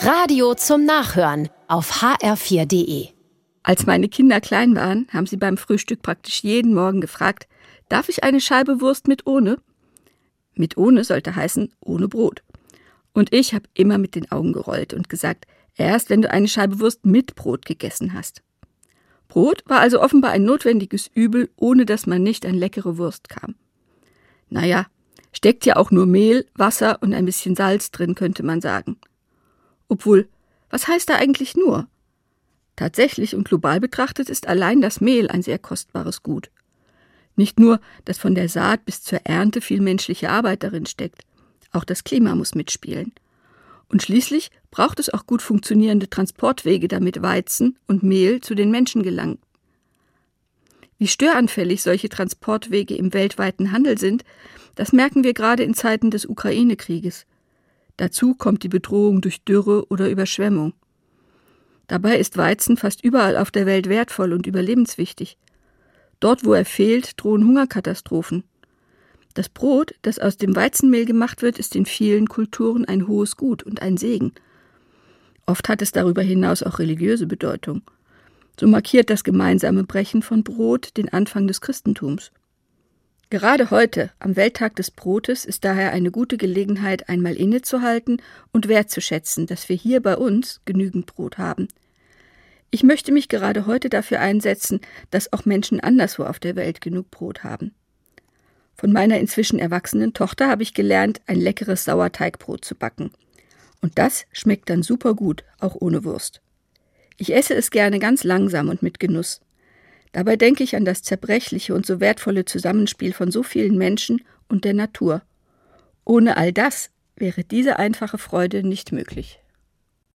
Radio zum Nachhören auf hr4.de. Als meine Kinder klein waren, haben sie beim Frühstück praktisch jeden Morgen gefragt, darf ich eine Scheibe Wurst mit ohne? Mit ohne sollte heißen ohne Brot. Und ich habe immer mit den Augen gerollt und gesagt, erst wenn du eine Scheibe Wurst mit Brot gegessen hast. Brot war also offenbar ein notwendiges Übel, ohne dass man nicht an leckere Wurst kam. Naja, steckt ja auch nur Mehl, Wasser und ein bisschen Salz drin, könnte man sagen. Obwohl, was heißt da eigentlich nur? Tatsächlich und global betrachtet ist allein das Mehl ein sehr kostbares Gut. Nicht nur, dass von der Saat bis zur Ernte viel menschliche Arbeit darin steckt, auch das Klima muss mitspielen. Und schließlich braucht es auch gut funktionierende Transportwege, damit Weizen und Mehl zu den Menschen gelangen. Wie störanfällig solche Transportwege im weltweiten Handel sind, das merken wir gerade in Zeiten des Ukraine-Krieges. Dazu kommt die Bedrohung durch Dürre oder Überschwemmung. Dabei ist Weizen fast überall auf der Welt wertvoll und überlebenswichtig. Dort, wo er fehlt, drohen Hungerkatastrophen. Das Brot, das aus dem Weizenmehl gemacht wird, ist in vielen Kulturen ein hohes Gut und ein Segen. Oft hat es darüber hinaus auch religiöse Bedeutung. So markiert das gemeinsame Brechen von Brot den Anfang des Christentums. Gerade heute, am Welttag des Brotes, ist daher eine gute Gelegenheit, einmal innezuhalten und wertzuschätzen, dass wir hier bei uns genügend Brot haben. Ich möchte mich gerade heute dafür einsetzen, dass auch Menschen anderswo auf der Welt genug Brot haben. Von meiner inzwischen erwachsenen Tochter habe ich gelernt, ein leckeres Sauerteigbrot zu backen. Und das schmeckt dann super gut, auch ohne Wurst. Ich esse es gerne ganz langsam und mit Genuss. Dabei denke ich an das zerbrechliche und so wertvolle Zusammenspiel von so vielen Menschen und der Natur. Ohne all das wäre diese einfache Freude nicht möglich.